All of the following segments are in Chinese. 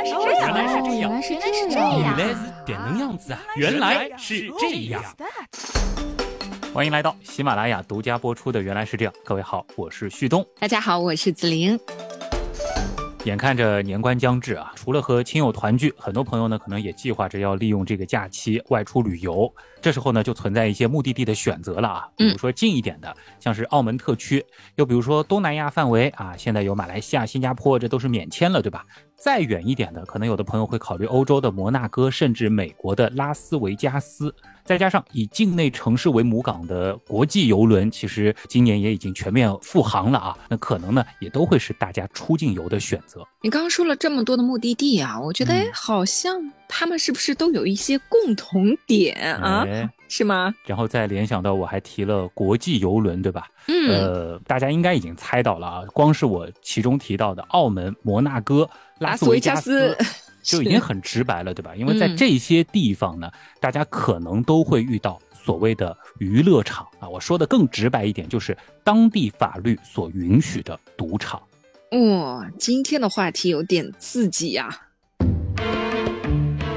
来是这样，原来是这样原来是这原样。来是点能样子啊！原来是这样。欢迎来到喜马拉雅独家播出的《原来是这样》，各位好，我是旭东。大家好，我是子玲。眼看着年关将至啊，除了和亲友团聚，很多朋友呢可能也计划着要利用这个假期外出旅游。这时候呢，就存在一些目的地的选择了啊，比如说近一点的，像是澳门特区，又比如说东南亚范围啊，现在有马来西亚、新加坡，这都是免签了，对吧？再远一点的，可能有的朋友会考虑欧洲的摩纳哥，甚至美国的拉斯维加斯。再加上以境内城市为母港的国际游轮，其实今年也已经全面复航了啊。那可能呢，也都会是大家出境游的选择。你刚刚说了这么多的目的地啊，我觉得嗯哎，好像他们是不是都有一些共同点啊？哎是吗？然后再联想到我还提了国际游轮，对吧？嗯，呃，大家应该已经猜到了啊，光是我其中提到的澳门、摩纳哥、拉斯维加斯。就已经很直白了，对吧？因为在嗯这些地方呢，大家可能都会遇到所谓的娱乐场啊。我说的更直白一点，就是当地法律所允许的赌场。哇、今天的话题有点刺激呀、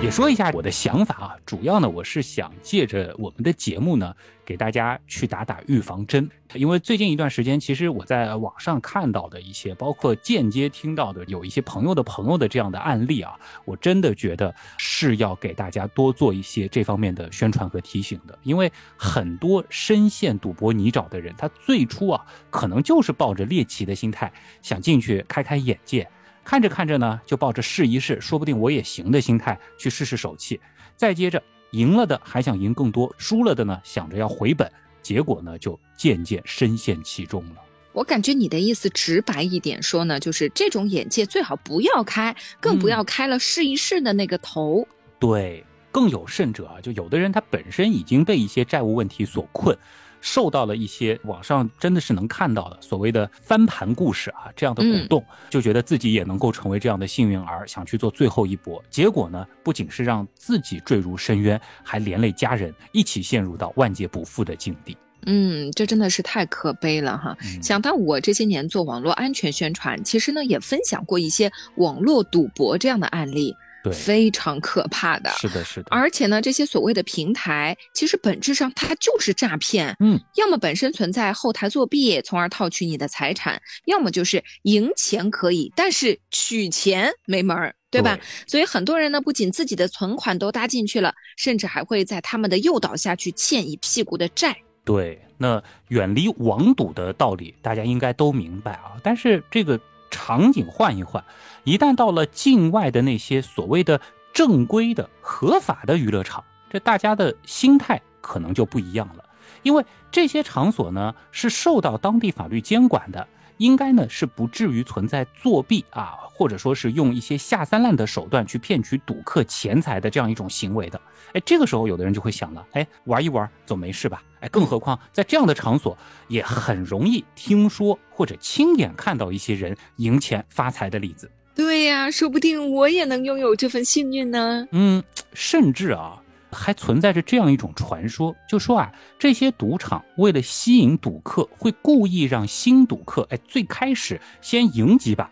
也说一下我的想法啊，主要呢，我是想借着我们的节目呢，给大家去打打预防针。因为最近一段时间，其实我在网上看到的一些，包括间接听到的有一些朋友的朋友的这样的案例啊，我真的觉得是要给大家多做一些这方面的宣传和提醒的。因为很多深陷赌博泥沼的人，他最初啊，可能就是抱着猎奇的心态，想进去开开眼界。看着看着呢，就抱着试一试，说不定我也行的心态去试试手气。再接着赢了的还想赢更多，输了的呢想着要回本，结果呢就渐渐深陷其中了。我感觉你的意思直白一点说呢，就是这种眼界最好不要开，更不要开了试一试的那个头。对，更有甚者啊，就有的人他本身已经被一些债务问题所困。受到了一些网上真的是能看到的所谓的翻盘故事啊，这样的鼓动，就觉得自己也能够成为这样的幸运儿，想去做最后一搏。结果呢，不仅是让自己坠入深渊，还连累家人一起陷入到万劫不复的境地。嗯，这真的是太可悲了哈！嗯想到我这些年做网络安全宣传，其实呢也分享过一些网络赌博这样的案例，对，非常可怕的。是的，是的，而且呢，这些所谓的平台，其实本质上它就是诈骗。嗯，要么本身存在后台作弊，从而套取你的财产；要么就是赢钱可以，但是取钱没门儿，对吧？所以很多人呢，不仅自己的存款都搭进去了，甚至还会在他们的诱导下去欠一屁股的债。对，那远离网赌的道理，大家应该都明白啊。但是这个场景换一换，一旦到了境外的那些所谓的正规的、合法的娱乐场，这大家的心态可能就不一样了。因为这些场所呢是受到当地法律监管的，应该呢是不至于存在作弊啊，或者说是用一些下三滥的手段去骗取赌客钱财的这样一种行为的。哎，这个时候有的人就会想了，哎，玩一玩总没事吧？哎，更何况在这样的场所，也很容易听说或者亲眼看到一些人赢钱发财的例子。对呀、说不定我也能拥有这份幸运呢。嗯，甚至啊，还存在着这样一种传说，就说啊，这些赌场为了吸引赌客，会故意让新赌客，哎，最开始先赢几把。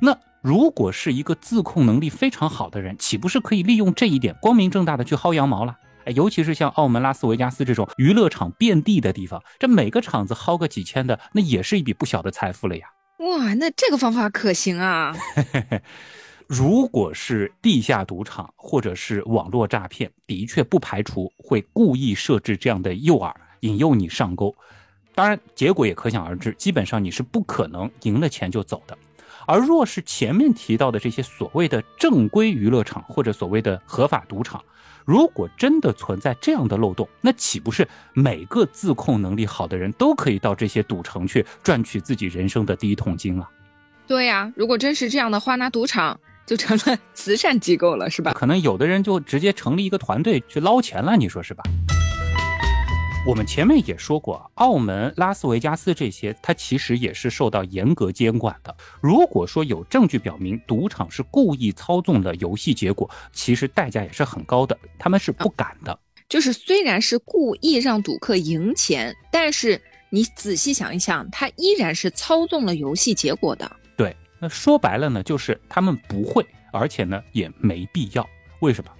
那如果是一个自控能力非常好的人，岂不是可以利用这一点，光明正大的去薅羊毛了？哎，尤其是像澳门、拉斯维加斯这种娱乐场遍地的地方，这每个场子薅个几千的，那也是一笔不小的财富了呀。哇，那这个方法可行啊！如果是地下赌场或者是网络诈骗，的确不排除会故意设置这样的诱饵，引诱你上钩。当然，结果也可想而知，基本上你是不可能赢了钱就走的。而若是前面提到的这些所谓的正规娱乐场或者所谓的合法赌场，如果真的存在这样的漏洞，那岂不是每个自控能力好的人都可以到这些赌城去赚取自己人生的第一桶金了？对呀、如果真是这样的话，那赌场就成了 慈善机构了，是吧？可能有的人就直接成立一个团队去捞钱了，你说是吧？我们前面也说过，澳门、拉斯维加斯这些，它其实也是受到严格监管的。如果说有证据表明赌场是故意操纵了游戏结果，其实代价也是很高的，他们是不敢的。就是虽然是故意让赌客赢钱，但是你仔细想一想，他依然是操纵了游戏结果的。那说白了呢，就是他们不会而且呢也没必要。为什么？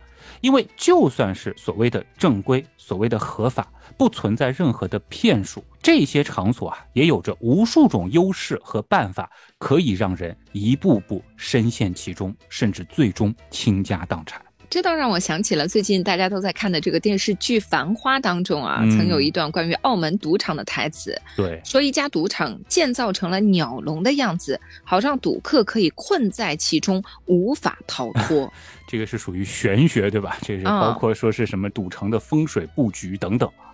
因为就算是所谓的正规、所谓的合法，不存在任何的骗术，这些场所啊，也有着无数种优势和办法，可以让人一步步深陷其中，甚至最终倾家荡产。这倒让我想起了最近大家都在看的这个电视剧《繁花》当中啊，曾有一段关于澳门赌场的台词，对，说一家赌场建造成了鸟笼的样子，好让赌客可以困在其中无法逃脱。这个是属于玄学，对吧？这是包括说是什么赌城的风水布局等等啊。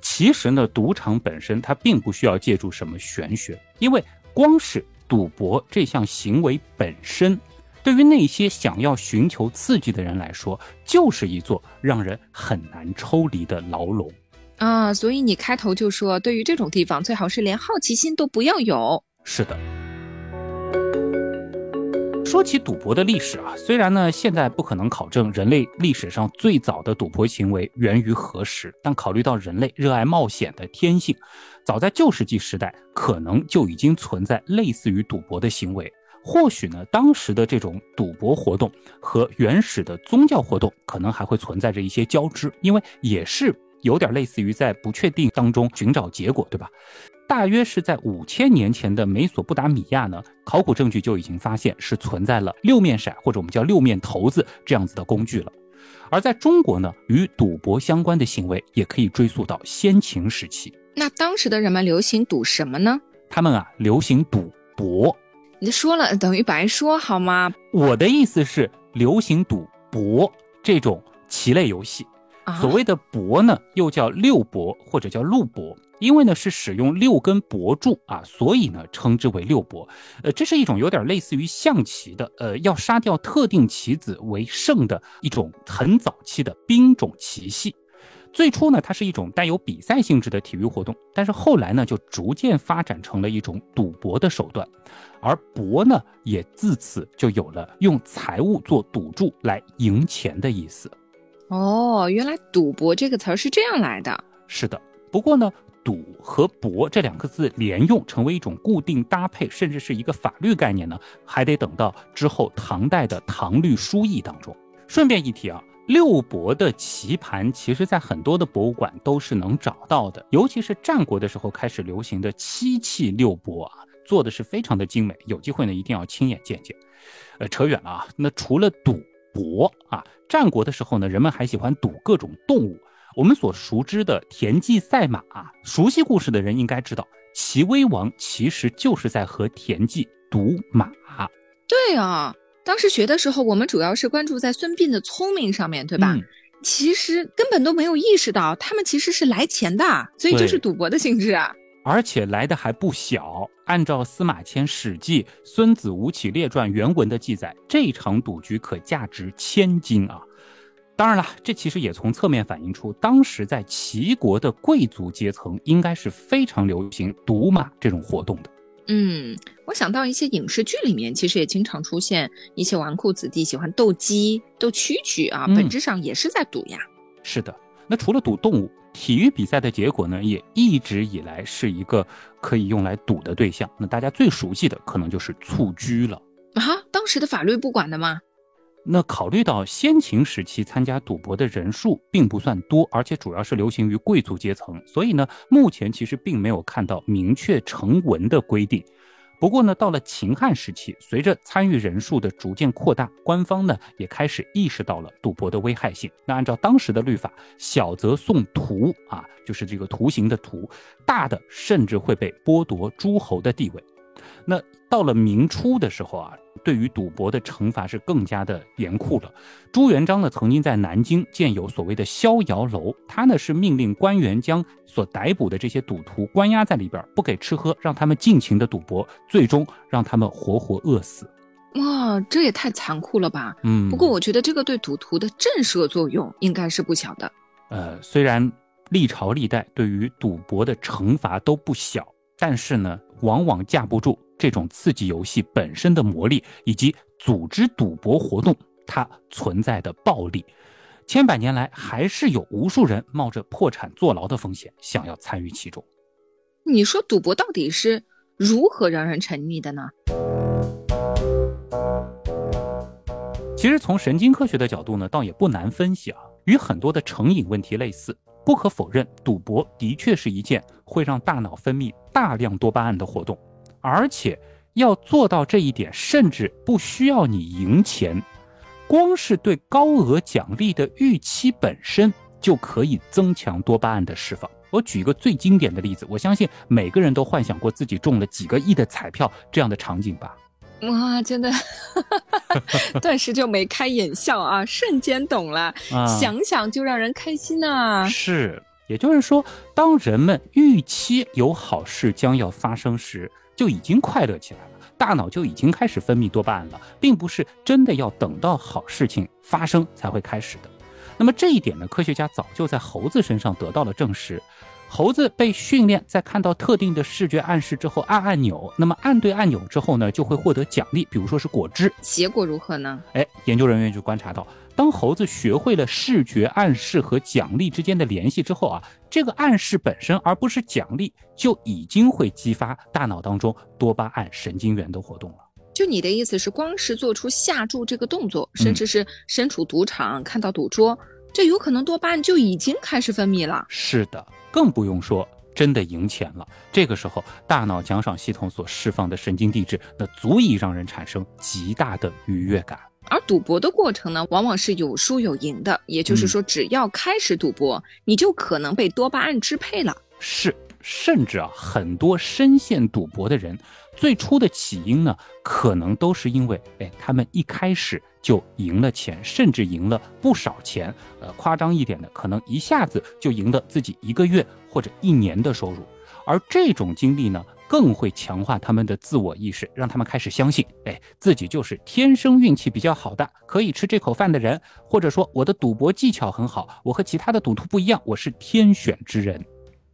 其实呢，赌场本身它并不需要借助什么玄学，因为光是赌博这项行为本身。对于那些想要寻求刺激的人来说，就是一座让人很难抽离的牢笼啊！所以你开头就说，对于这种地方，最好是连好奇心都不要有。是的。说起赌博的历史啊，虽然呢现在不可能考证人类历史上最早的赌博行为源于何时，但考虑到人类热爱冒险的天性，早在旧石器时代，可能就已经存在类似于赌博的行为。或许呢，当时的这种赌博活动和原始的宗教活动可能还会存在着一些交织，因为也是有点类似于在不确定当中寻找结果，对吧？大约是在五千年前的美索不达米亚呢，考古证据就已经发现是存在了六面骰或者我们叫六面骰子这样子的工具了。而在中国呢，与赌博相关的行为也可以追溯到先秦时期。那当时的人们流行赌什么呢？他们啊，流行赌博。你说了等于白说好吗？我的意思是，流行赌博这种棋类游戏。所谓的博呢，又叫六博或者叫六博，因为呢是使用六根博柱啊，所以呢称之为六博。呃，这是一种有点类似于象棋的，呃，要杀掉特定棋子为胜的一种很早期的兵种棋系。最初呢，它是一种带有比赛性质的体育活动，但是后来呢，就逐渐发展成了一种赌博的手段，而博呢，也自此就有了用财物做赌注来赢钱的意思。哦，原来赌博这个词儿是这样来的。是的，不过呢，赌和博这两个字连用成为一种固定搭配，甚至是一个法律概念呢，还得等到之后唐代的《唐律疏议》当中。顺便一提啊。六博的棋盘，其实在很多的博物馆都是能找到的，尤其是战国的时候开始流行的七器六博啊，做的是非常的精美。有机会呢，一定要亲眼见见。呃，扯远了啊。那除了赌博啊，战国的时候呢，人们还喜欢赌各种动物。我们所熟知的田忌赛马，熟悉故事的人应该知道，齐威王其实就是在和田忌赌马。对啊。当时学的时候，我们主要是关注在孙膑的聪明上面对吧？其实根本都没有意识到，他们其实是来钱的，所以就是赌博的性质啊。而且来的还不小。按照司马迁《史记·孙子吴起列传》原文的记载，这场赌局可价值千金啊！当然了，这其实也从侧面反映出，当时在齐国的贵族阶层应该是非常流行赌马这种活动的。嗯，我想到一些影视剧里面，其实也经常出现一些纨绔子弟喜欢斗鸡、斗蛐蛐啊，本质上也是在赌呀。是的，那除了赌动物，体育比赛的结果呢，也一直以来是一个可以用来赌的对象。那大家最熟悉的可能就是蹴鞠了啊，当时的法律不管的吗？那考虑到先秦时期参加赌博的人数并不算多，而且主要是流行于贵族阶层，所以呢，目前其实并没有看到明确成文的规定。不过呢，到了秦汉时期，随着参与人数的逐渐扩大，官方呢也开始意识到了赌博的危害性。那按照当时的律法，小则送徒啊，就是这个徒刑的徒；大的甚至会被剥夺诸侯的地位。那到了明初的时候啊。对于赌博的惩罚是更加的严酷了。朱元璋呢，曾经在南京建有所谓的逍遥楼，他呢是命令官员将所逮捕的这些赌徒关押在里边，不给吃喝，让他们尽情的赌博，最终让他们活活饿死。哇，这也太残酷了吧！嗯，不过我觉得这个对赌徒的震慑作用应该是不小的。呃，虽然历朝历代对于赌博的惩罚都不小，但是呢，往往架不住。这种刺激游戏本身的魔力，以及组织赌博活动它存在的暴力，千百年来还是有无数人冒着破产坐牢的风险想要参与其中。你说赌博到底是如何让人沉溺的呢？其实从神经科学的角度呢，倒也不难分析啊，与很多的成瘾问题类似。不可否认，赌博的确是一件会让大脑分泌大量多巴胺的活动，而且要做到这一点，甚至不需要你赢钱，光是对高额奖励的预期本身就可以增强多巴胺的释放。我举一个最经典的例子，我相信每个人都幻想过自己中了几个亿的彩票这样的场景吧。哇，真的，顿时就眉开眼笑啊，瞬间懂了，想想就让人开心呐。是，也就是说，当人们预期有好事将要发生时，就已经快乐起来了，大脑就已经开始分泌多巴胺了，并不是真的要等到好事情发生才会开始的。那么这一点呢，科学家早就在猴子身上得到了证实。猴子被训练在看到特定的视觉暗示之后按按钮，那么按对按钮之后呢，就会获得奖励，比如说是果汁。结果如何呢？哎，研究人员就观察到，当猴子学会了视觉暗示和奖励之间的联系之后啊，这个暗示本身而不是奖励，就已经会激发大脑当中多巴胺神经元的活动了。就你的意思是，光是做出下注这个动作，甚至是身处赌场看到赌桌，这有可能多巴胺就已经开始分泌了。是的。更不用说真的赢钱了，这个时候大脑奖赏系统所释放的神经递质，那足以让人产生极大的愉悦感。而赌博的过程呢，往往是有输有赢的，也就是说，只要开始赌博，你就可能被多巴胺支配了。是。甚至啊，很多深陷赌博的人，最初的起因呢，可能都是因为，哎，他们一开始就赢了钱，甚至赢了不少钱。呃，夸张一点的，可能一下子就赢得自己一个月或者一年的收入。而这种经历呢，更会强化他们的自我意识，让他们开始相信，哎，自己就是天生运气比较好的，可以吃这口饭的人，或者说我的赌博技巧很好，我和其他的赌徒不一样，我是天选之人。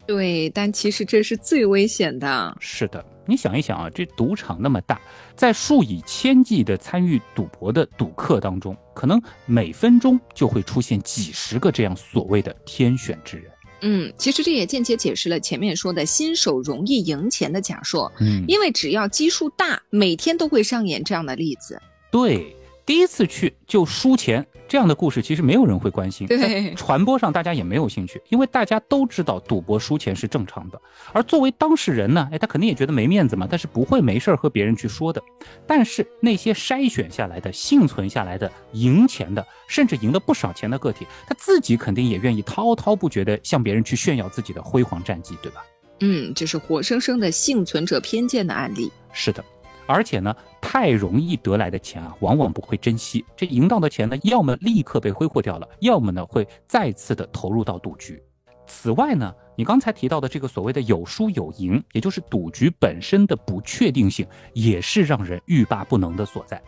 对，但其实这是最危险的。是的，你想一想啊，这赌场那么大，在数以千计的参与赌博的赌客当中，可能每分钟就会出现几十个这样所谓的天选之人。嗯，其实这也间接解释了前面说的新手容易赢钱的假说。嗯，因为只要基数大，每天都会上演这样的例子。对。第一次去就输钱，这样的故事其实没有人会关心，在传播上大家也没有兴趣，因为大家都知道赌博输钱是正常的。而作为当事人呢，哎，他肯定也觉得没面子嘛，但是不会没事儿和别人去说的。但是那些筛选下来的、幸存下来的、赢钱的，甚至赢了不少钱的个体，他自己肯定也愿意滔滔不绝地向别人去炫耀自己的辉煌战绩，对吧？嗯，这是活生生的幸存者偏见的案例。是的。而且呢，太容易得来的钱啊，往往不会珍惜。这赢到的钱呢，要么立刻被挥霍掉了，要么呢会再次的投入到赌局。此外呢，你刚才提到的这个所谓的有输有赢，也就是赌局本身的不确定性，也是让人欲罢不能的所在。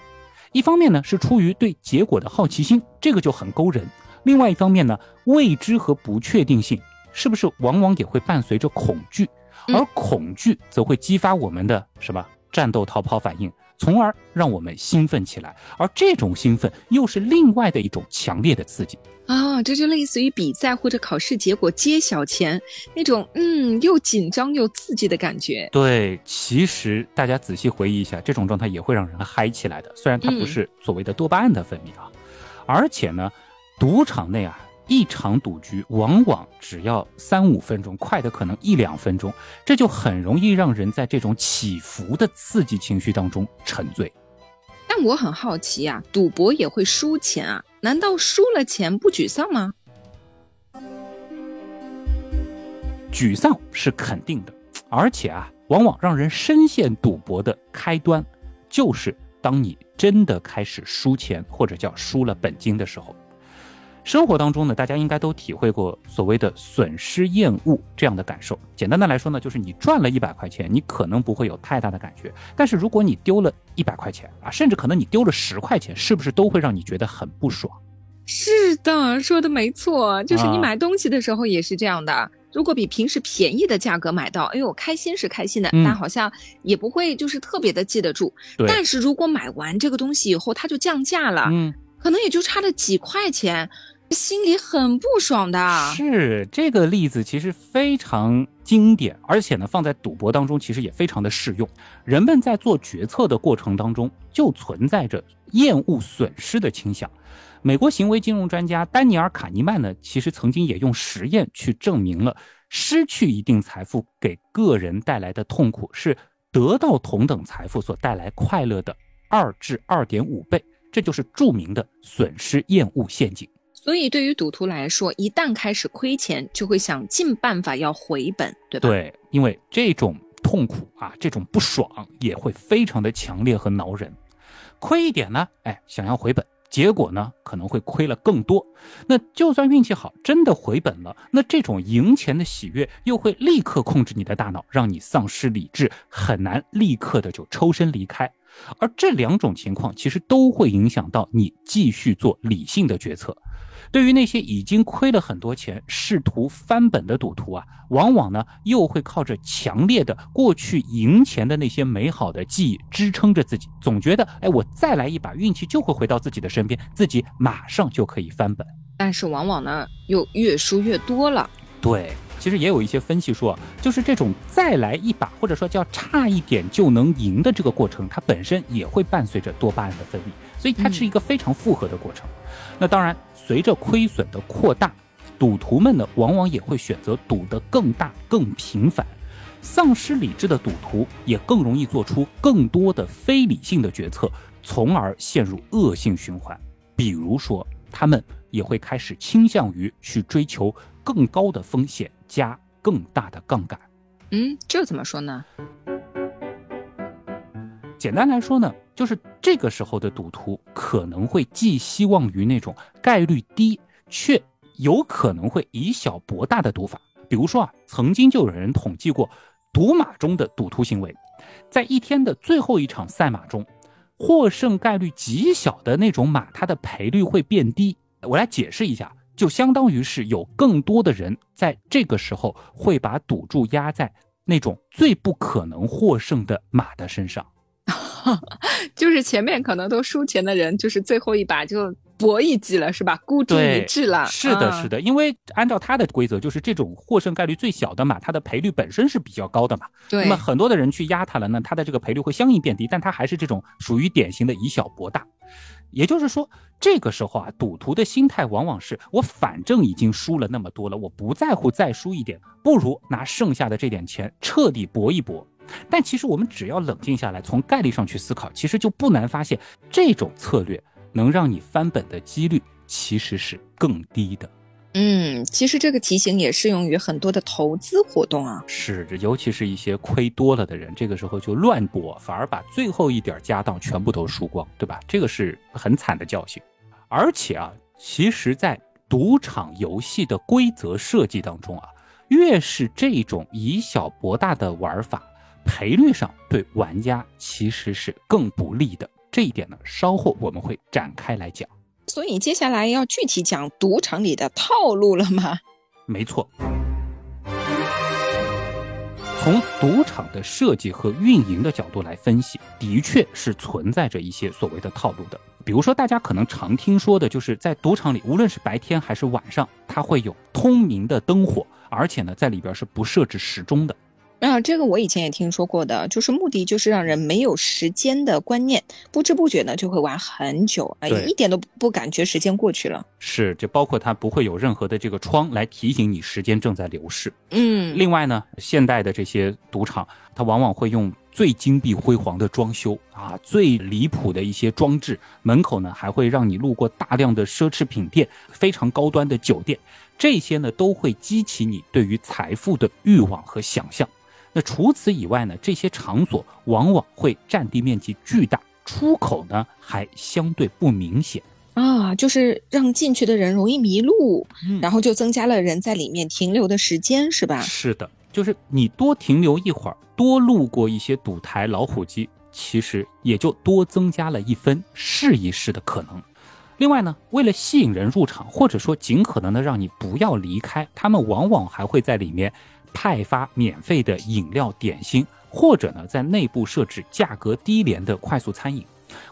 一方面呢，是出于对结果的好奇心，这个就很勾人；另外一方面呢，未知和不确定性是不是往往也会伴随着恐惧，而恐惧则会激发我们的什么？战斗逃跑反应，从而让我们兴奋起来，而这种兴奋又是另外的一种强烈的刺激啊！这就类似于比赛或者考试结果揭晓前那种嗯又紧张又刺激的感觉。对，其实大家仔细回忆一下，这种状态也会让人嗨起来的，虽然它不是所谓的多巴胺的分泌啊，而且呢，赌场内啊。一场赌局往往只要三五分钟，快的可能一两分钟，这就很容易让人在这种起伏的刺激情绪当中沉醉。但我很好奇啊，赌博也会输钱啊？难道输了钱不沮丧吗？沮丧是肯定的，而且啊，往往让人深陷赌博的开端，就是当你真的开始输钱，或者叫输了本金的时候。生活当中呢，大家应该都体会过所谓的损失厌恶这样的感受。简单的来说呢，就是你赚了一百块钱，你可能不会有太大的感觉；但是如果你丢了一百块钱啊，甚至可能你丢了十块钱，是不是都会让你觉得很不爽？是的，说的没错，就是你买东西的时候也是这样的。如果比平时便宜的价格买到，哎呦，开心是开心的，但好像也不会就是特别的记得住。但是如果买完这个东西以后，它就降价了，嗯，可能也就差了几块钱。心里很不爽的。是这个例子其实非常经典，而且呢，放在赌博当中其实也非常的适用。人们在做决策的过程当中，就存在着厌恶损失的倾向。美国行为金融专家丹尼尔·卡尼曼呢，其实曾经也用实验去证明了，失去一定财富给个人带来的痛苦是得到同等财富所带来快乐的二至二点五倍，这就是著名的损失厌恶陷阱。所以，对于赌徒来说，一旦开始亏钱，就会想尽办法要回本，对吧？对，因为这种痛苦啊，这种不爽也会非常的强烈和挠人。亏一点呢，哎，想要回本。结果呢，可能会亏了更多。那就算运气好，真的回本了，那这种赢钱的喜悦又会立刻控制你的大脑，让你丧失理智，很难立刻的就抽身离开。而这两种情况其实都会影响到你继续做理性的决策。对于那些已经亏了很多钱、试图翻本的赌徒啊，往往呢又会靠着强烈的过去赢钱的那些美好的记忆支撑着自己，总觉得哎，我再来一把，运气就会回到自己的身边，自己马上就可以翻本。但是往往呢又越输越多了。对，其实也有一些分析说，就是这种再来一把，或者说叫差一点就能赢的这个过程，它本身也会伴随着多巴胺的分泌，所以它是一个非常复合的过程。那当然。随着亏损的扩大，赌徒们呢，往往也会选择赌得更大、更频繁。丧失理智的赌徒也更容易做出更多的非理性的决策，从而陷入恶性循环。比如说，他们也会开始倾向于去追求更高的风险加更大的杠杆。嗯，这怎么说呢？简单来说呢，就是这个时候的赌徒可能会寄希望于那种概率低却有可能会以小博大的赌法。比如说啊，曾经就有人统计过赌马中的赌徒行为，在一天的最后一场赛马中，获胜概率极小的那种马，它的赔率会变低。我来解释一下，就相当于是有更多的人在这个时候会把赌注压在那种最不可能获胜的马的身上。就是前面可能都输钱的人，就是最后一把就搏一击了，是吧？孤注一掷了。是的，是的，因为按照他的规则，就是这种获胜概率最小的嘛，它的赔率本身是比较高的嘛。对。那么很多的人去压它了，呢它的这个赔率会相应变低，但它还是这种属于典型的以小博大。也就是说，这个时候啊，赌徒的心态往往是我反正已经输了那么多了，我不在乎再输一点，不如拿剩下的这点钱彻底搏一搏。但其实我们只要冷静下来，从概率上去思考，其实就不难发现，这种策略能让你翻本的几率其实是更低的。嗯，其实这个题型也适用于很多的投资活动啊。是，尤其是一些亏多了的人，这个时候就乱博，反而把最后一点家当全部都输光，对吧？这个是很惨的教训。而且啊，其实，在赌场游戏的规则设计当中啊，越是这种以小博大的玩法。赔率上对玩家其实是更不利的，这一点呢，稍后我们会展开来讲。所以接下来要具体讲赌场里的套路了吗？没错，从赌场的设计和运营的角度来分析，的确是存在着一些所谓的套路的。比如说，大家可能常听说的，就是在赌场里，无论是白天还是晚上，它会有通明的灯火，而且呢，在里边是不设置时钟的。啊，这个我以前也听说过的，就是目的就是让人没有时间的观念，不知不觉呢就会玩很久，哎，一点都不感觉时间过去了。是，就包括它不会有任何的这个窗来提醒你时间正在流逝。嗯，另外呢，现代的这些赌场，它往往会用最金碧辉煌的装修啊，最离谱的一些装置，门口呢还会让你路过大量的奢侈品店，非常高端的酒店，这些呢都会激起你对于财富的欲望和想象。那除此以外呢？这些场所往往会占地面积巨大，出口呢还相对不明显啊，就是让进去的人容易迷路，然后就增加了人在里面停留的时间，是吧？是的，就是你多停留一会儿，多路过一些赌台、老虎机，其实也就多增加了一分试一试的可能。另外呢，为了吸引人入场，或者说尽可能的让你不要离开，他们往往还会在里面。派发免费的饮料、点心，或者呢，在内部设置价格低廉的快速餐饮。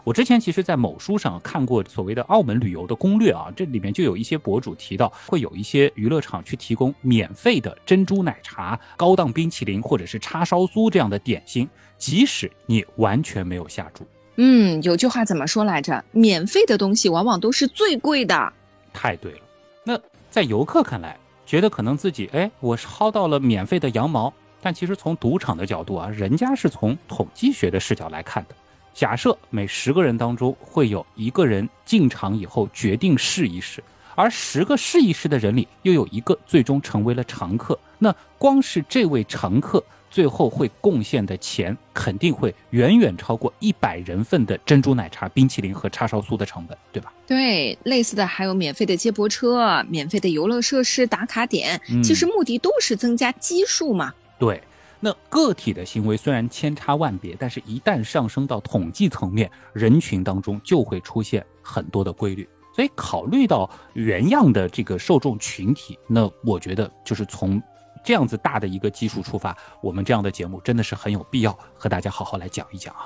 我之前其实，在某书上看过所谓的澳门旅游的攻略啊，这里面就有一些博主提到，会有一些娱乐场去提供免费的珍珠奶茶、高档冰淇淋或者是叉烧酥这样的点心，即使你完全没有下注。嗯，有句话怎么说来着？免费的东西往往都是最贵的。太对了。那在游客看来，觉得可能自己哎，我薅到了免费的羊毛，但其实从赌场的角度啊，人家是从统计学的视角来看的。假设每十个人当中会有一个人进场以后决定试一试，而十个试一试的人里又有一个最终成为了常客，那光是这位常客最后会贡献的钱肯定会远远超过一百人份的珍珠奶茶、冰淇淋和叉烧酥的成本，对吧？对，类似的还有免费的接驳车、免费的游乐设施、打卡点，其实目的都是增加基数嘛。对。那个体的行为虽然千差万别，但是一旦上升到统计层面，人群当中就会出现很多的规律。所以考虑到原样的这个受众群体，那我觉得就是从这样子大的一个基数出发，我们这样的节目真的是很有必要和大家好好来讲一讲啊。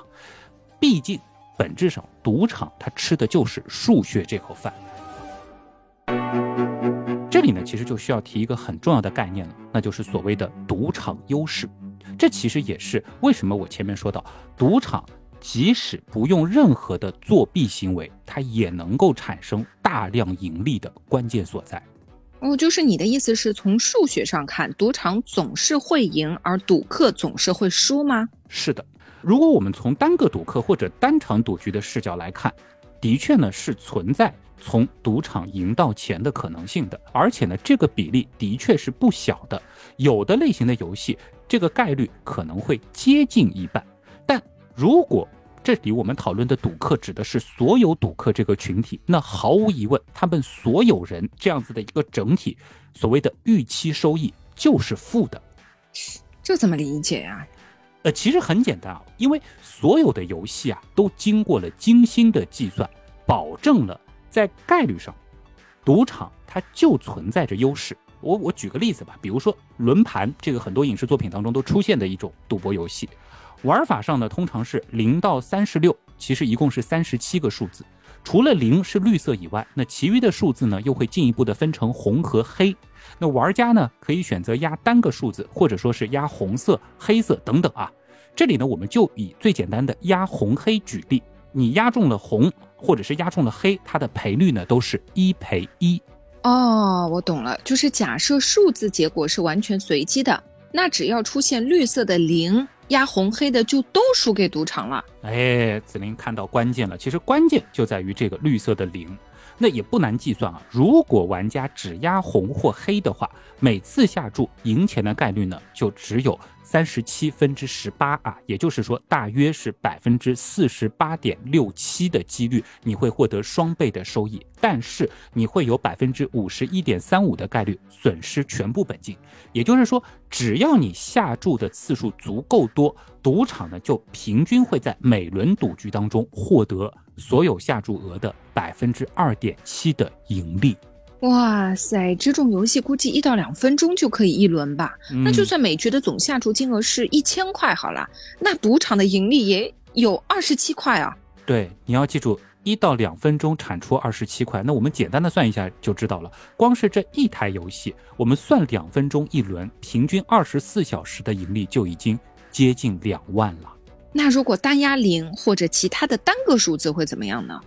毕竟本质上赌场它吃的就是数学这口饭。这里呢，其实就需要提一个很重要的概念了，那就是所谓的赌场优势。这其实也是为什么我前面说到，赌场即使不用任何的作弊行为，它也能够产生大量盈利的关键所在。哦，就是你的意思是从数学上看，赌场总是会赢，而赌客总是会输吗？是的，如果我们从单个赌客或者单场赌局的视角来看，的确呢是存在从赌场赢到钱的可能性的，而且呢这个比例的确是不小的。有的类型的游戏。这个概率可能会接近一半，但如果这里我们讨论的赌客指的是所有赌客这个群体，那毫无疑问，他们所有人这样子的一个整体，所谓的预期收益就是负的。这怎么理解呀？呃，其实很简单啊，因为所有的游戏啊都经过了精心的计算，保证了在概率上，赌场它就存在着优势。我我举个例子吧，比如说轮盘，这个很多影视作品当中都出现的一种赌博游戏，玩法上呢通常是零到三十六，其实一共是三十七个数字，除了零是绿色以外，那其余的数字呢又会进一步的分成红和黑，那玩家呢可以选择压单个数字，或者说是压红色、黑色等等啊。这里呢我们就以最简单的压红黑举例，你压中了红，或者是压中了黑，它的赔率呢都是一赔一。哦，我懂了，就是假设数字结果是完全随机的，那只要出现绿色的零，压红黑的就都输给赌场了。哎，子林看到关键了，其实关键就在于这个绿色的零。那也不难计算啊，如果玩家只压红或黑的话，每次下注赢钱的概率呢，就只有三十七分之十八啊，也就是说，大约是百分之四十八点六七的几率，你会获得双倍的收益，但是你会有百分之五十一点三五的概率损失全部本金。也就是说，只要你下注的次数足够多，赌场呢就平均会在每轮赌局当中获得。所有下注额的百分之二点七的盈利，哇塞！这种游戏估计一到两分钟就可以一轮吧？那就算每局的总下注金额是一千块好了，那赌场的盈利也有二十七块啊。对，你要记住，一到两分钟产出二十七块，那我们简单的算一下就知道了。光是这一台游戏，我们算两分钟一轮，平均二十四小时的盈利就已经接近两万了。那如果单压零或者其他的单个数字会怎么样呢？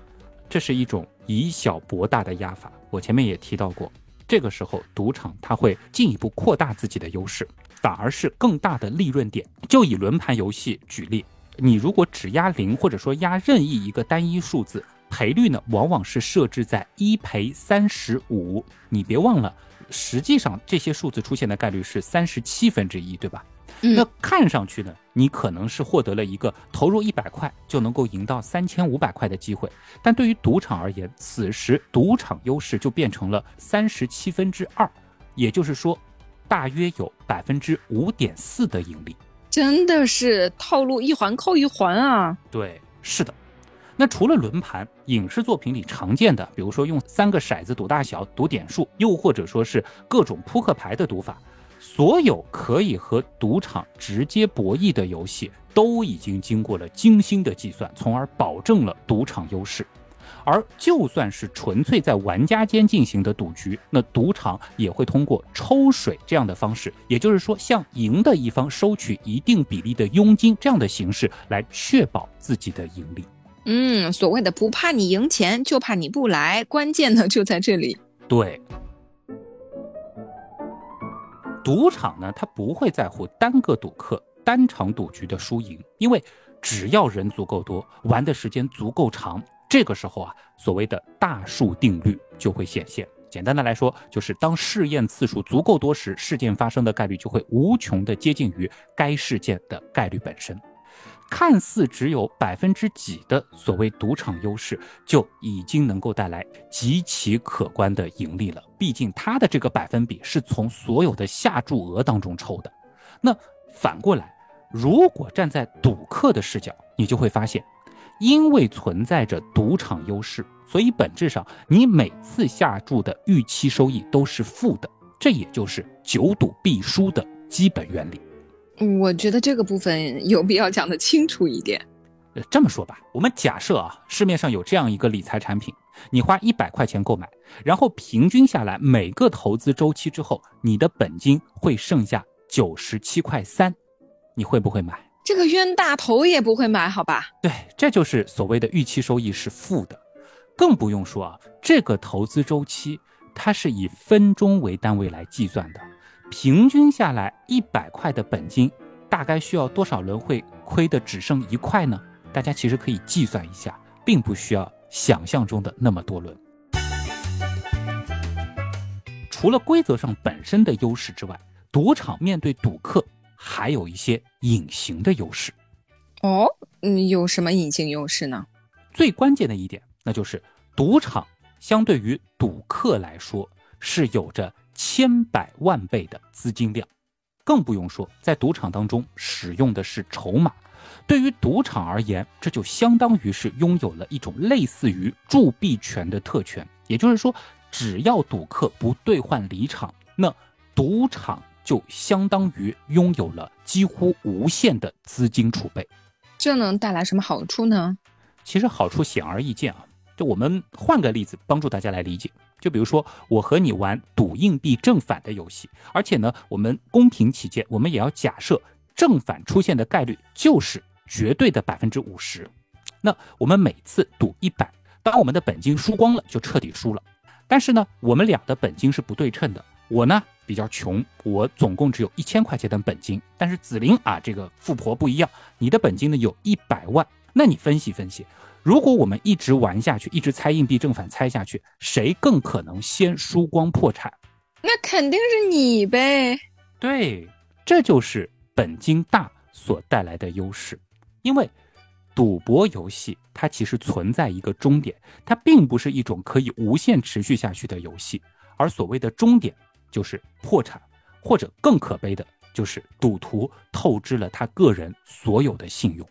这是一种以小博大的压法。我前面也提到过，这个时候赌场它会进一步扩大自己的优势，反而是更大的利润点。就以轮盘游戏举例，你如果只压零或者说压任意一个单一数字，赔率呢往往是设置在一赔三十五。你别忘了，实际上这些数字出现的概率是三十七分之一，对吧？那看上去呢，你可能是获得了一个投入一百块就能够赢到三千五百块的机会，但对于赌场而言，此时赌场优势就变成了三十七分之二，也就是说，大约有百分之五点四的盈利。真的是套路一环扣一环啊！对，是的。那除了轮盘，影视作品里常见的，比如说用三个骰子赌大小、赌点数，又或者说是各种扑克牌的赌法。所有可以和赌场直接博弈的游戏，都已经经过了精心的计算，从而保证了赌场优势。而就算是纯粹在玩家间进行的赌局，那赌场也会通过抽水这样的方式，也就是说，向赢的一方收取一定比例的佣金这样的形式来确保自己的盈利。嗯，所谓的不怕你赢钱，就怕你不来，关键呢就在这里。对，赌场呢，它不会在乎单个赌客单场赌局的输赢，因为只要人足够多，玩的时间足够长。这个时候啊，所谓的大数定律就会显现。简单的来说，就是当试验次数足够多时，事件发生的概率就会无穷的接近于该事件的概率本身。看似只有百分之几的所谓赌场优势，就已经能够带来极其可观的盈利了。毕竟它的这个百分比是从所有的下注额当中抽的。那反过来，如果站在赌客的视角，你就会发现。因为存在着赌场优势，所以本质上你每次下注的预期收益都是负的，这也就是久赌必输的基本原理。我觉得这个部分有必要讲得清楚一点。这么说吧，我们假设啊，市面上有这样一个理财产品，你花一百块钱购买，然后平均下来每个投资周期之后，你的本金会剩下九十七块三，你会不会买？这个冤大头也不会买，好吧？对，这就是所谓的预期收益是负的，更不用说啊，这个投资周期它是以分钟为单位来计算的，平均下来一百块的本金，大概需要多少轮会亏的只剩一块呢？大家其实可以计算一下，并不需要想象中的那么多轮。除了规则上本身的优势之外，赌场面对赌客。还有一些隐形的优势，哦，嗯，有什么隐形优势呢？最关键的一点，那就是赌场相对于赌客来说是有着千百万倍的资金量，更不用说在赌场当中使用的是筹码。对于赌场而言，这就相当于是拥有了一种类似于铸币权的特权。也就是说，只要赌客不兑换离场，那赌场。就相当于拥有了几乎无限的资金储备，这能带来什么好处呢？其实好处显而易见啊！就我们换个例子帮助大家来理解，就比如说我和你玩赌硬币正反的游戏，而且呢，我们公平起见，我们也要假设正反出现的概率就是绝对的百分之五十。那我们每次赌一百，当我们的本金输光了，就彻底输了。但是呢，我们俩的本金是不对称的，我呢。比较穷，我总共只有一千块钱的本金。但是紫菱啊，这个富婆不一样，你的本金呢有一百万。那你分析分析，如果我们一直玩下去，一直猜硬币正反猜下去，谁更可能先输光破产？那肯定是你呗。对，这就是本金大所带来的优势。因为赌博游戏它其实存在一个终点，它并不是一种可以无限持续下去的游戏，而所谓的终点。就是破产，或者更可悲的，就是赌徒透支了他个人所有的信用。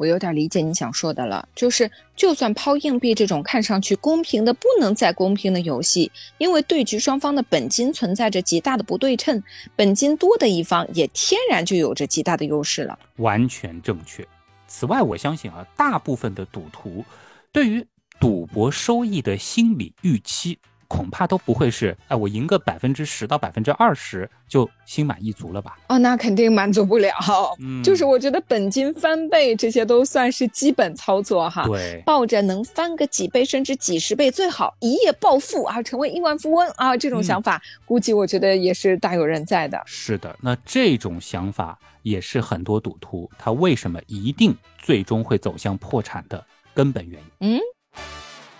我有点理解你想说的了，就是就算抛硬币这种看上去公平的不能再公平的游戏，因为对局双方的本金存在着极大的不对称，本金多的一方也天然就有着极大的优势了。完全正确。此外，我相信啊，大部分的赌徒对于赌博收益的心理预期。恐怕都不会是，哎，我赢个百分之十到百分之二十就心满意足了吧？哦，那肯定满足不了。嗯，就是我觉得本金翻倍这些都算是基本操作哈。对，抱着能翻个几倍甚至几十倍，最好一夜暴富啊，成为亿万富翁啊，这种想法，估计我觉得也是大有人在的。是的，那这种想法也是很多赌徒他为什么一定最终会走向破产的根本原因。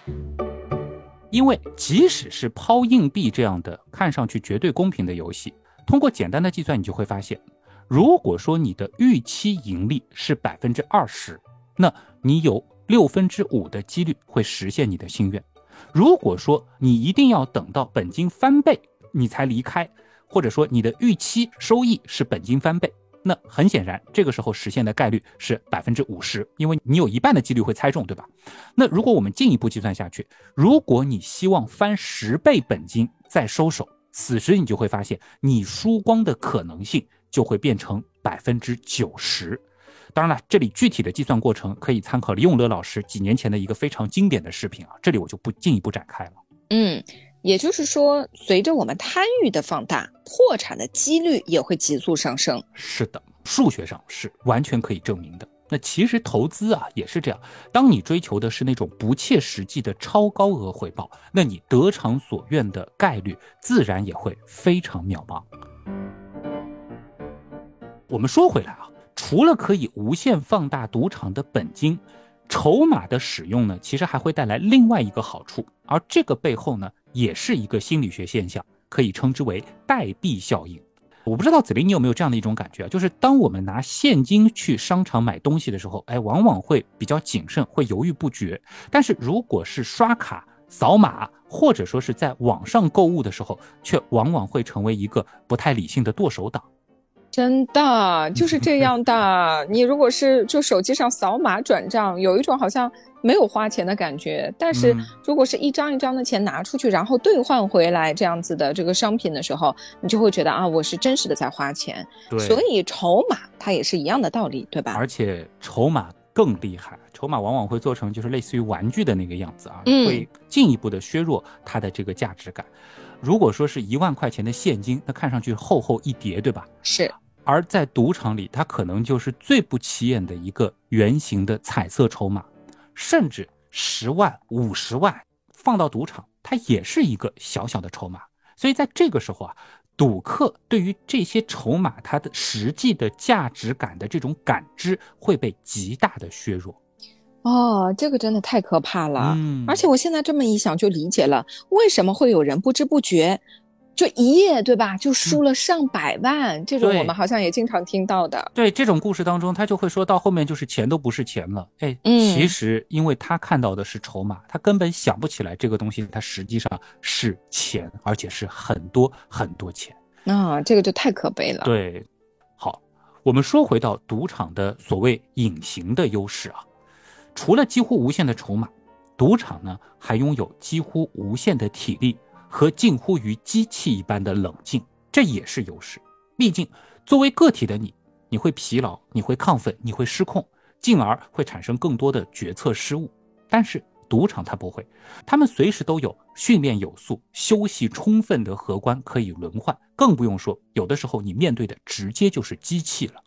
嗯。因为即使是抛硬币这样的看上去绝对公平的游戏，通过简单的计算，你就会发现，如果说你的预期盈利是百分之二十，那你有六分之五的几率会实现你的心愿。如果说你一定要等到本金翻倍你才离开，或者说你的预期收益是本金翻倍。那很显然，这个时候实现的概率是百分之五十，因为你有一半的几率会猜中，对吧？那如果我们进一步计算下去，如果你希望翻十倍本金再收手，此时你就会发现，你输光的可能性就会变成百分之九十。当然了，这里具体的计算过程可以参考李永乐老师几年前的一个非常经典的视频啊，这里我就不进一步展开了。嗯，也就是说，随着我们贪欲的放大，破产的几率也会急速上升。是的，数学上是完全可以证明的。那其实投资啊也是这样，当你追求的是那种不切实际的超高额回报，那你得偿所愿的概率自然也会非常渺茫。我们说回来啊。除了可以无限放大赌场的本金，筹码的使用呢，其实还会带来另外一个好处，而这个背后呢，也是一个心理学现象，可以称之为代币效应。我不知道子林，你有没有这样的一种感觉啊？就是当我们拿现金去商场买东西的时候，哎，往往会比较谨慎，会犹豫不决；但是如果是刷卡、扫码，或者说是在网上购物的时候，却往往会成为一个不太理性的剁手党。真的就是这样的。你如果是就手机上扫码转账，有一种好像没有花钱的感觉；但是如果是一张一张的钱拿出去，然后兑换回来这样子的这个商品的时候，你就会觉得啊，我是真实的在花钱。对，所以筹码它也是一样的道理，对吧？而且筹码更厉害，筹码往往会做成就是类似于玩具的那个样子啊，会进一步的削弱它的这个价值感。如果说是一万块钱的现金，那看上去厚厚一叠，对吧？是。而在赌场里，它可能就是最不起眼的一个圆形的彩色筹码，甚至十万、五十万放到赌场，它也是一个小小的筹码。所以在这个时候啊，赌客对于这些筹码它的实际的价值感的这种感知会被极大的削弱。哦，这个真的太可怕了。嗯，而且我现在这么一想，就理解了为什么会有人不知不觉。就一夜，对吧？就输了上百万，这种我们好像也经常听到的。对这种故事当中，他就会说到后面就是钱都不是钱了。哎，其实因为他看到的是筹码，他根本想不起来这个东西它实际上是钱，而且是很多很多钱。啊，这个就太可悲了。对，好，我们说回到赌场的所谓隐形的优势啊，除了几乎无限的筹码，赌场呢还拥有几乎无限的体力。和近乎于机器一般的冷静，这也是优势。毕竟，作为个体的你，你会疲劳，你会亢奋，你会失控，进而会产生更多的决策失误。但是，赌场它不会，他们随时都有训练有素、休息充分的荷官可以轮换，更不用说有的时候你面对的直接就是机器了。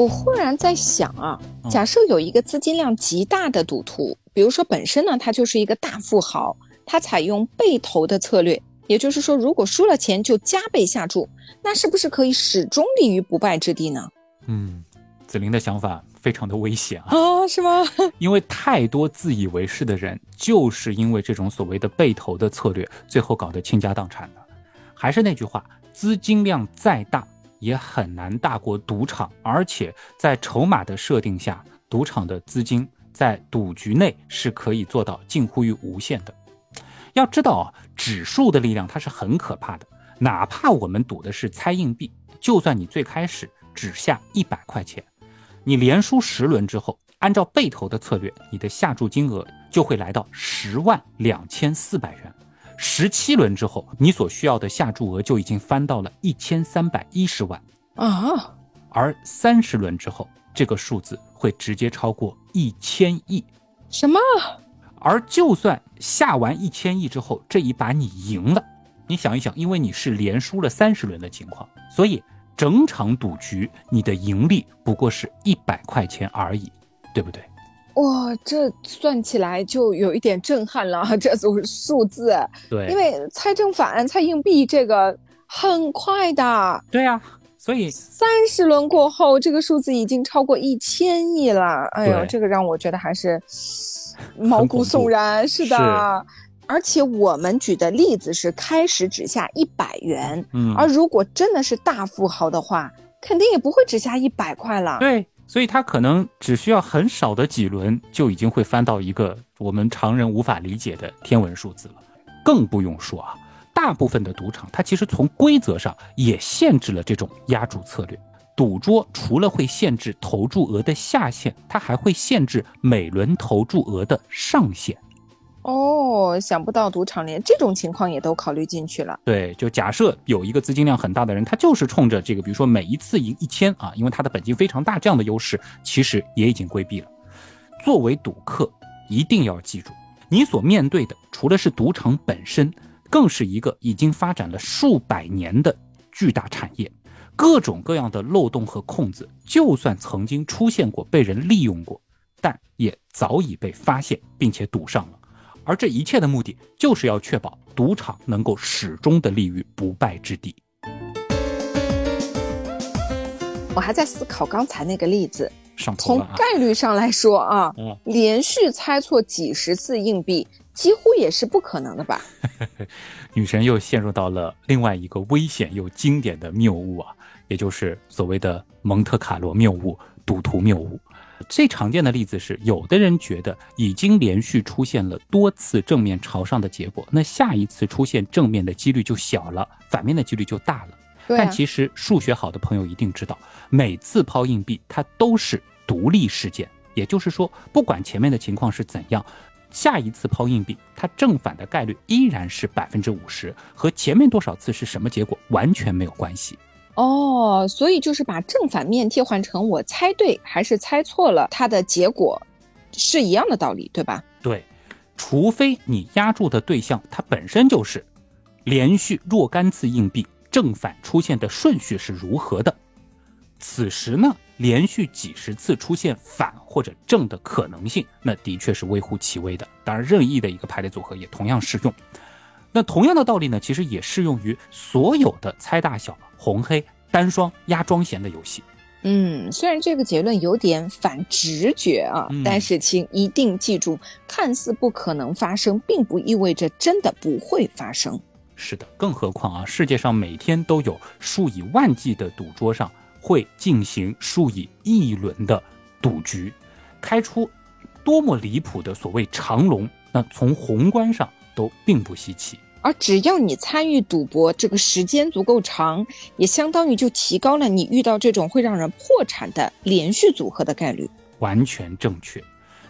我忽然在想啊，假设有一个资金量极大的赌徒，比如说本身呢他就是一个大富豪，他采用被投的策略，也就是说如果输了钱就加倍下注，那是不是可以始终立于不败之地呢？嗯，子菱的想法非常的危险啊！啊，是吗？因为太多自以为是的人，就是因为这种所谓的被投的策略，最后搞得倾家荡产的。还是那句话，资金量再大。也很难大过赌场，而且在筹码的设定下，赌场的资金在赌局内是可以做到近乎于无限的。要知道啊，指数的力量它是很可怕的。哪怕我们赌的是猜硬币，就算你最开始只下一百块钱，你连输十轮之后，按照被投的策略，你的下注金额就会来到十万两千四百元。十七轮之后，你所需要的下注额就已经翻到了一千三百一十万啊！而三十轮之后，这个数字会直接超过一千亿。什么？而就算下完一千亿之后，这一把你赢了，你想一想，因为你是连输了三十轮的情况，所以整场赌局你的盈利不过是一百块钱而已，对不对？哇，这算起来就有一点震撼了，这组数字。对，因为猜正反、猜硬币这个很快的。对呀，所以三十轮过后，这个数字已经超过一千亿了。哎呦，这个让我觉得还是毛骨悚然。是的，而且我们举的例子是开始只下一百元，嗯，而如果真的是大富豪的话，肯定也不会只下一百块了。对。所以它可能只需要很少的几轮，就已经会翻到一个我们常人无法理解的天文数字了。更不用说啊，大部分的赌场它其实从规则上也限制了这种压注策略。赌桌除了会限制投注额的下限，它还会限制每轮投注额的上限。哦，想不到赌场连这种情况也都考虑进去了。对，就假设有一个资金量很大的人，他就是冲着这个，比如说每一次赢一千啊，因为他的本金非常大，这样的优势其实也已经规避了。作为赌客，一定要记住，你所面对的除了是赌场本身，更是一个已经发展了数百年的巨大产业，各种各样的漏洞和空子，就算曾经出现过被人利用过，但也早已被发现并且堵上了。而这一切的目的，就是要确保赌场能够始终的立于不败之地。我还在思考刚才那个例子，从！概率上来说啊，嗯连续猜错几十次硬币，几乎也是不可能的吧？女神又陷入到了另外一个危险又经典的谬误啊，也就是所谓的蒙特卡罗谬误、赌徒谬误。最常见的例子是，有的人觉得已经连续出现了多次正面朝上的结果，那下一次出现正面的几率就小了，反面的几率就大了。啊但，其实数学好的朋友一定知道，每次抛硬币它都是独立事件，也就是说，不管前面的情况是怎样，下一次抛硬币它正反的概率依然是百分之五十，和前面多少次是什么结果完全没有关系。哦，所以就是把正反面替换成我猜对还是猜错了，它的结果是一样的道理，对吧？对，除非你压住的对象它本身就是连续若干次硬币正反出现的顺序是如何的，此时呢，连续几十次出现反或者正的可能性，那的确是微乎其微的。当然，任意的一个排列组合也同样适用。那同样的道理呢，其实也适用于所有的猜大小、红黑、单双、压庄闲的游戏。嗯，虽然这个结论有点反直觉啊，嗯但是请一定记住，看似不可能发生，并不意味着真的不会发生。是的，更何况啊，世界上每天都有数以万计的赌桌上会进行数以亿轮的赌局，开出多么离谱的所谓长龙，那从宏观上都并不稀奇。而只要你参与赌博，这个时间足够长，也相当于就提高了你遇到这种会让人破产的连续组合的概率。完全正确。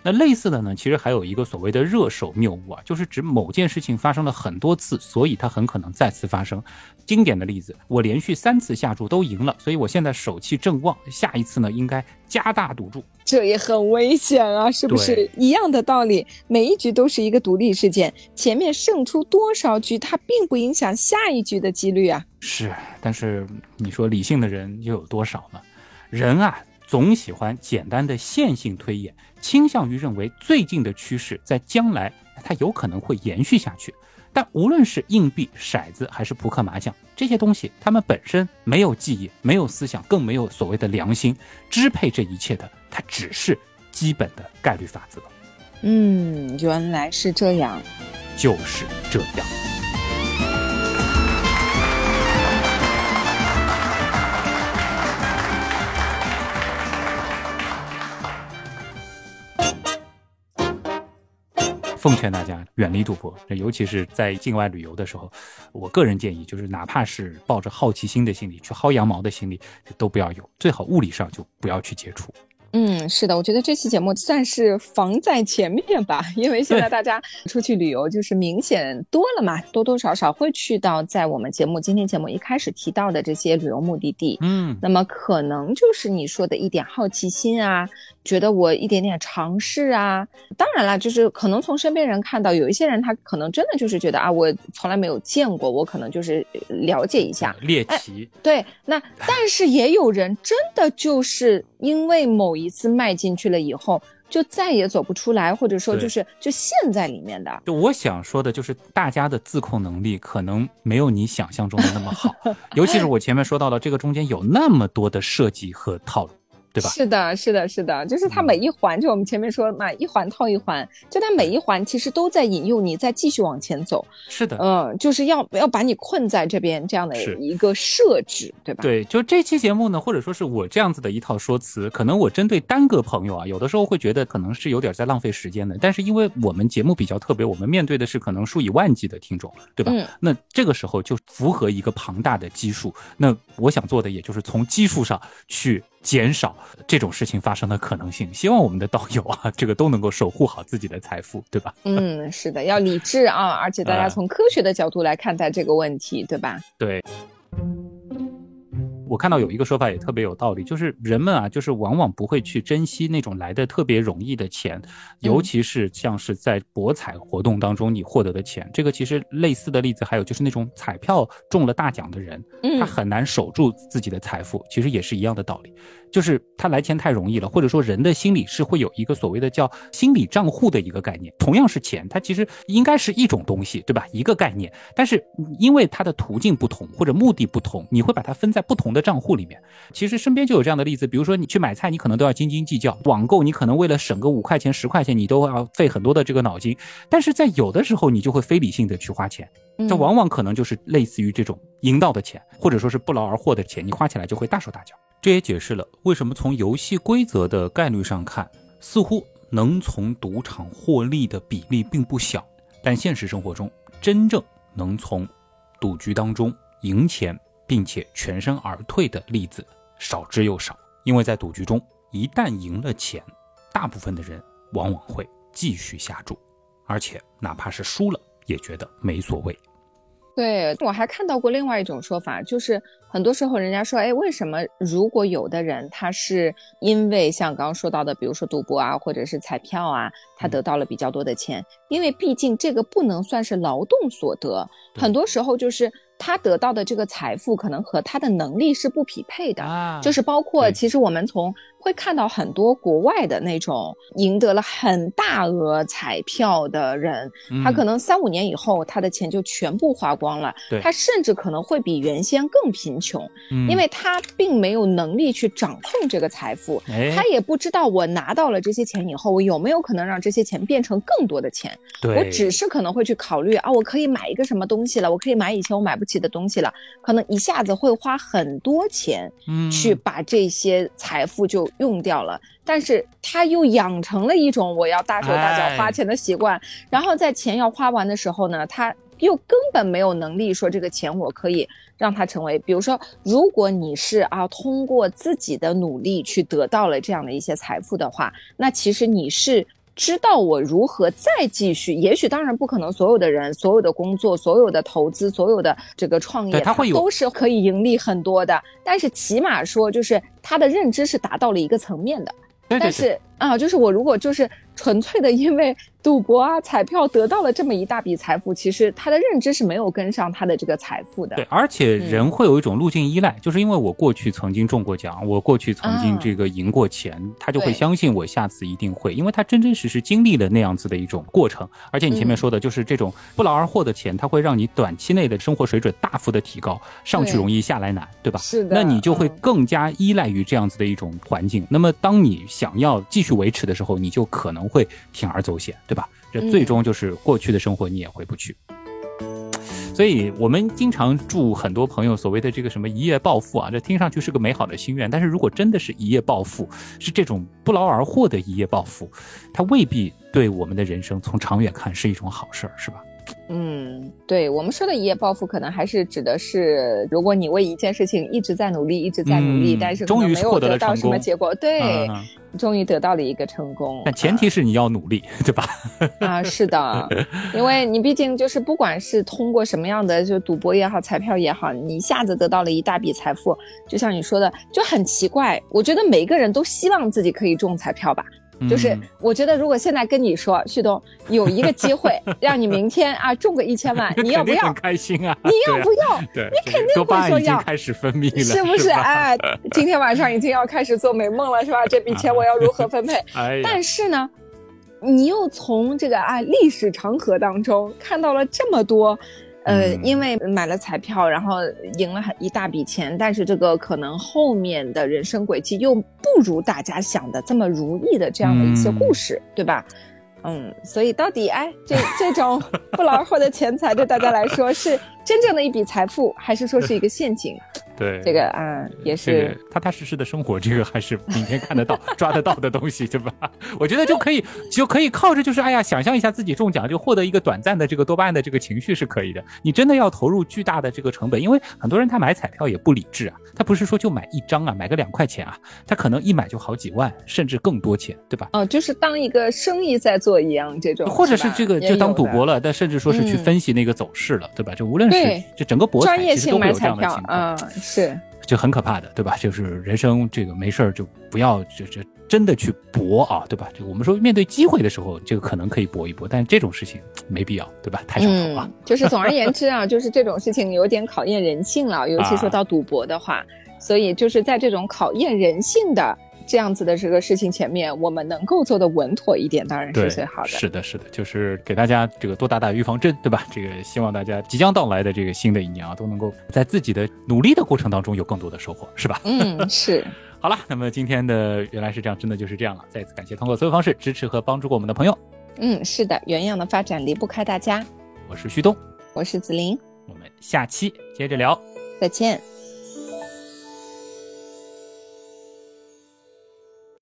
那类似的呢，其实还有一个所谓的热手谬误啊，就是指某件事情发生了很多次，所以它很可能再次发生。经典的例子，我连续三次下注都赢了，所以我现在手气正旺，下一次呢应该加大赌注。这也很危险啊，是不是？一样的道理，每一局都是一个独立事件，前面胜出多少局，它并不影响下一局的几率啊。是，但是你说理性的人又有多少呢？人啊，总喜欢简单的线性推演，倾向于认为最近的趋势在将来它有可能会延续下去。但无论是硬币、骰子还是扑克、麻将这些东西，它们本身没有记忆、没有思想，更没有所谓的良心，支配这一切的，它只是基本的概率法则，嗯，原来是这样。就是这样。奉劝大家远离赌博，尤其是在境外旅游的时候，我个人建议就是，哪怕是抱着好奇心的心理去薅羊毛的心理，都不要有，最好物理上就不要去接触。嗯，是的，我觉得这期节目算是防在前面吧，因为现在大家出去旅游就是明显多了嘛，多多少少会去到在我们节目今天节目一开始提到的这些旅游目的地。嗯，那么可能就是你说的一点好奇心啊，觉得我一点点尝试啊。当然了，就是可能从身边人看到，有一些人他可能真的就是觉得啊，我从来没有见过，我可能就是呃了解一下。猎奇，对，那但是也有人真的就是因为某一次迈进去了以后，就再也走不出来，或者说就是就陷在里面的。就我想说的，就是大家的自控能力可能没有你想象中的那么好，尤其是我前面说到的，这个中间有那么多的设计和套路，对吧？是的，是的，是的，就是它嗯每一环，就我们前面说了嘛，一环套一环，就它每一环其实都在引诱你再继续往前走，是的，嗯，就是要要把你困在这边这样的一个设置，对吧？对，就这期节目呢，或者说是我这样子的一套说辞，可能我针对单个朋友啊，有的时候会觉得可能是有点在浪费时间的。但是因为我们节目比较特别，我们面对的是可能数以万计的听众，对吧？嗯那这个时候就符合一个庞大的基数。那我想做的也就是从基数上去减少这种事情发生的可能性。希望我们的道友啊，这个都能够守护好自己的财富，对吧？嗯，是的，要理智啊，而且大家从科学的角度来看待这个问题，对吧？对。我看到有一个说法也特别有道理，就是人们啊，就是往往不会去珍惜那种来的特别容易的钱，尤其是像是在博彩活动当中你获得的钱。这个其实类似的例子还有就是那种彩票中了大奖的人，他很难守住自己的财富，其实也是一样的道理。就是他来钱太容易了，或者说人的心理是会有一个所谓的叫心理账户的一个概念。同样是钱，它其实应该是一种东西，对吧？一个概念，但是因为它的途径不同或者目的不同，你会把它分在不同的账户里面。其实身边就有这样的例子，比如说你去买菜，你可能都要斤斤计较；网购你可能为了省个五块钱、十块钱，你都要费很多的这个脑筋。但是在有的时候，你就会非理性的去花钱，这往往可能就是类似于这种赢到的钱，或者说是不劳而获的钱，你花起来就会大手大脚。这也解释了为什么从游戏规则的概率上看，似乎能从赌场获利的比例并不小，但现实生活中真正能从赌局当中赢钱并且全身而退的例子少之又少。因为在赌局中，一旦赢了钱，大部分的人往往会继续下注，而且哪怕是输了，也觉得没所谓。对我还看到过另外一种说法，就是。很多时候，人家说，哎，为什么如果有的人他是因为像刚刚说到的，比如说赌博啊，或者是彩票啊，他得到了比较多的钱，因为毕竟这个不能算是劳动所得，很多时候就是他得到的这个财富可能和他的能力是不匹配的，就是包括其实我们从。会看到很多国外的那种赢得了很大额彩票的人，他可能三五年以后，他的钱就全部花光了。他甚至可能会比原先更贫穷，因为他并没有能力去掌控这个财富，他也不知道我拿到了这些钱以后，我有没有可能让这些钱变成更多的钱。我只是可能会去考虑啊，我可以买一个什么东西了，我可以买以前我买不起的东西了，可能一下子会花很多钱，去把这些财富就。用掉了，但是他又养成了一种我要大手大脚花钱的习惯，然后在钱要花完的时候呢，他又根本没有能力说这个钱我可以让它成为，比如说，如果你是啊通过自己的努力去得到了这样的一些财富的话，那其实你是。知道我如何再继续，也许当然不可能，所有的人、所有的工作、所有的投资、所有的这个创业，他会有都是可以盈利很多的。但是起码说，就是他的认知是达到了一个层面的。但是啊，就是我如果就是纯粹的因为。赌博啊，彩票得到了这么一大笔财富，其实他的认知是没有跟上他的这个财富的。对，而且人会有一种路径依赖，就是因为我过去曾经中过奖，我过去曾经这个赢过钱，他就会相信我下次一定会，因为他真真实实经历了那样子的一种过程。而且你前面说的就是这种不劳而获的钱，它会让你短期内的生活水准大幅的提高，上去容易下来难，对吧？是的。那你就会更加依赖于这样子的一种环境。那么当你想要继续维持的时候，你就可能会铤而走险，对吧？这最终就是过去的生活你也回不去，所以我们经常祝很多朋友所谓的这个什么一夜暴富啊，这听上去是个美好的心愿，但是如果真的是一夜暴富，是这种不劳而获的一夜暴富，它未必对我们的人生从长远看是一种好事儿，是吧？嗯，对我们说的一夜暴富，可能还是指的是，如果你为一件事情一直在努力，一直在努力，但是终于没有得到什么结果，对，终于得到了一个成功。但前提是你要努力，对吧？啊，是的，因为你毕竟就是不管是通过什么样的就赌博也好，彩票也好，你一下子得到了一大笔财富，就像你说的，就很奇怪。我觉得每个人都希望自己可以中彩票吧。就是我觉得，如果现在跟你说，旭东有一个机会，让你明天啊中个一千万，你要不要？开心啊！你要不要？对，你肯定会说要。开始分泌了，是不是？哎，今天晚上已经要开始做美梦了，是吧？这笔钱我要如何分配？哎，但是呢，你又从这个啊历史长河当中看到了这么多。呃，因为买了彩票，然后赢了很一大笔钱，但是这个可能后面的人生轨迹又不如大家想的这么如意的这样的一些故事，对吧？嗯，所以到底哎，这这种不劳而获的钱财对大家来说是真正的一笔财富，还是说是一个陷阱？对，这个啊也是踏踏实实的生活，这个还是明天看得到、抓得到的东西，对吧？我觉得就可以就可以靠着就是哎呀，想象一下自己中奖就获得一个短暂的这个多巴胺的这个情绪是可以的。你真的要投入巨大的这个成本，因为很多人他买彩票也不理智啊，他不是说就买一张啊，买个两块钱啊，他可能一买就好几万，甚至更多钱，对吧？哦，就是当一个生意在做一样这种，或者是这个就当赌博了，但甚至说是去分析那个走势了，对吧？就无论是就整个博彩其实都会有这样的情况，是就很可怕的，对吧？就是人生这个没事儿就不要就就真的去搏啊，对吧？就我们说面对机会的时候，这个可能可以搏一搏，但这种事情没必要，对吧？太上头了。就是总而言之啊，就是这种事情有点考验人性了，尤其说到赌博的话，所以就是在这种考验人性的。这样子的这个事情前面，我们能够做的稳妥一点，当然是最好的。是的，是的，就是给大家这个多打打预防针，对吧？这个希望大家即将到来的这个新的一年啊，都能够在自己的努力的过程当中有更多的收获，是吧？嗯，是。好了，那么今天的原来是这样，真的就是这样了。再次感谢通过所有方式支持和帮助过我们的朋友。嗯，是的，原样的发展离不开大家。我是旭东，我是子林，我们下期接着聊，再见。